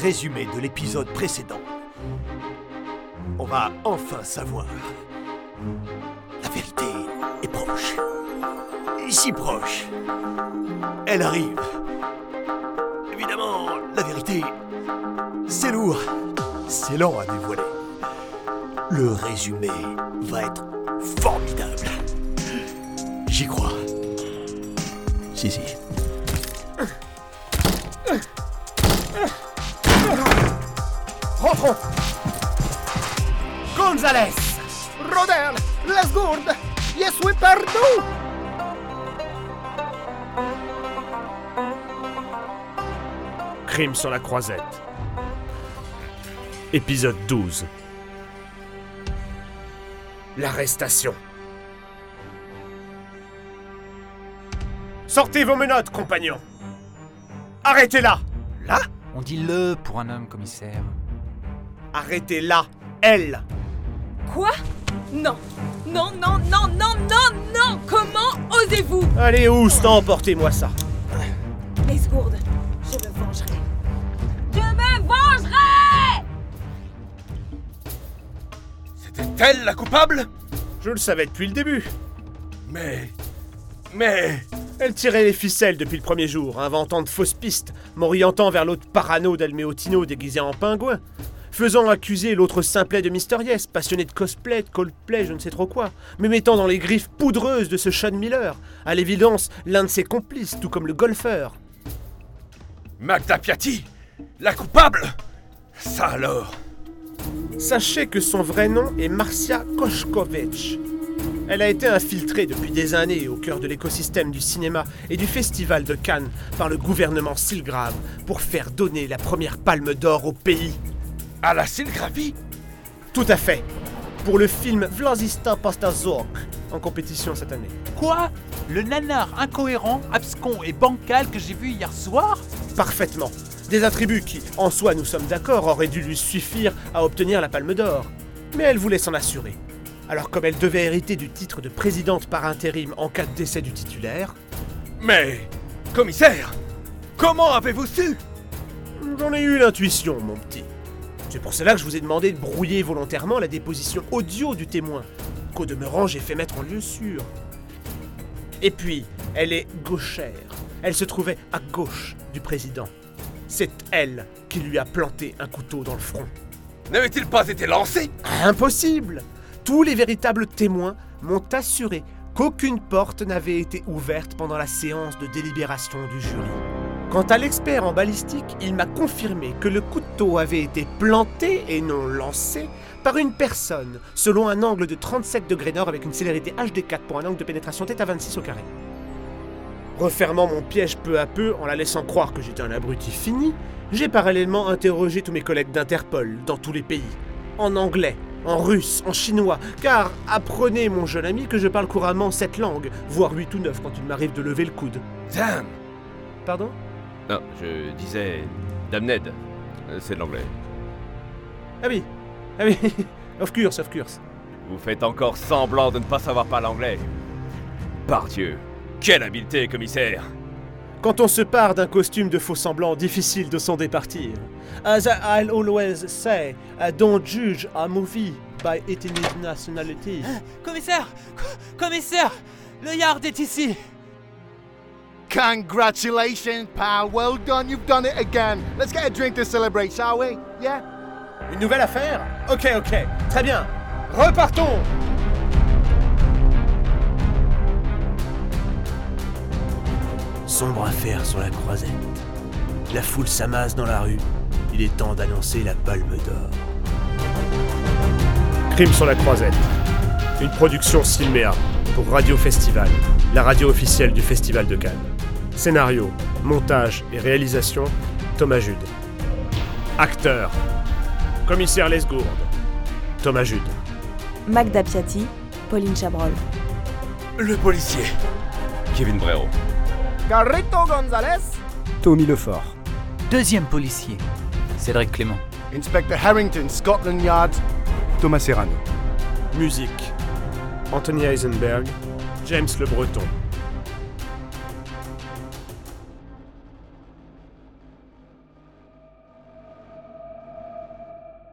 résumé de l'épisode précédent, on va enfin savoir. La vérité est proche. Si proche. Elle arrive. Évidemment, la vérité, c'est lourd. C'est lent à dévoiler. Le résumé va être formidable. J'y crois. Si, si. Rentrons Gonzalez Rodel, les gourdes, je suis perdu Crime sur la croisette. Épisode 12. L'arrestation. Sortez vos menottes, compagnons Arrêtez-la Là? On dit le pour un homme commissaire. Arrêtez-la Elle Quoi? Non Non, non, non, non, non, non Comment osez-vous? Allez, Oustan, emportez-moi ça Les gourdes, je me vengerai. Je me vengerai C'était-elle la coupable? Je le savais depuis le début. Mais. Mais. Elle tirait les ficelles depuis le premier jour, inventant de fausses pistes, m'orientant vers l'autre parano d'Almeotino déguisé en pingouin, faisant accuser l'autre simplet de Mister Yes, passionné de cosplay, de coldplay, je ne sais trop quoi, me mettant dans les griffes poudreuses de ce Sean Miller, à l'évidence l'un de ses complices, tout comme le golfeur. Magda Piatti La coupable Ça alors Sachez que son vrai nom est Marcia Koshkovich. Elle a été infiltrée depuis des années au cœur de l'écosystème du cinéma et du festival de Cannes par le gouvernement Silgrave pour faire donner la première palme d'or au pays. À la sylgraphie Tout à fait. Pour le film Vlazista Pastazok, en compétition cette année. Quoi? Le nanar incohérent, abscon et bancal que j'ai vu hier soir? Parfaitement. Des attributs qui, en soi, nous sommes d'accord, auraient dû lui suffire à obtenir la palme d'or. Mais elle voulait s'en assurer. Alors comme elle devait hériter du titre de présidente par intérim en cas de décès du titulaire, Mais. Commissaire Comment avez-vous su? J'en ai eu l'intuition, mon petit. C'est pour cela que je vous ai demandé de brouiller volontairement la déposition audio du témoin, qu'au demeurant j'ai fait mettre en lieu sûr. Et puis, elle est gauchère. Elle se trouvait à gauche du président. C'est elle qui lui a planté un couteau dans le front. N'avait-il pas été lancé? Impossible Tous les véritables témoins m'ont assuré qu'aucune porte n'avait été ouverte pendant la séance de délibération du jury. Quant à l'expert en balistique, il m'a confirmé que le couteau avait été planté et non lancé par une personne, selon un angle de 37 degrés nord avec une célérité HD4 pour un angle de pénétration θ 26 au carré. Refermant mon piège peu à peu en la laissant croire que j'étais un abruti fini, j'ai parallèlement interrogé tous mes collègues d'Interpol dans tous les pays. En anglais, en russe, en chinois, car apprenez mon jeune ami que je parle couramment cette langue, voire 8 ou 9 quand il m'arrive de lever le coude. Damn Pardon? Non, je disais Damned. Euh, C'est de l'anglais. Ah oui, ah oui, of course, of course. Vous faites encore semblant de ne pas savoir parler anglais. Par Dieu, quelle habileté, commissaire Quand on se part d'un costume de faux semblant, difficile de s'en départir. As I'll always say, I don't judge a movie by its nationality. Commissaire Co- Commissaire Le yard est ici Congratulations, pal. Well done. You've done it again. Let's get a drink to celebrate, shall we? Yeah? Une nouvelle affaire? Ok, ok, très bien. Repartons Sombre affaire sur la croisette. La foule s'amasse dans la rue. Il est temps d'annoncer la palme d'or. Crime sur la croisette. Une production Silméa pour Radio Festival, la radio officielle du Festival de Cannes. Scénario, montage et réalisation, Thomas Jude. Acteur, Commissaire Lesgourde, Thomas Jude. Magda Piatti, Pauline Chabrol. Le policier Kevin Brero. Carrito Gonzalez, Tommy Lefort. Deuxième policier, Cédric Clément. Inspector Harrington, Scotland Yard. Thomas Serrano. Musique, Anthony Heisenberg, James Le Breton.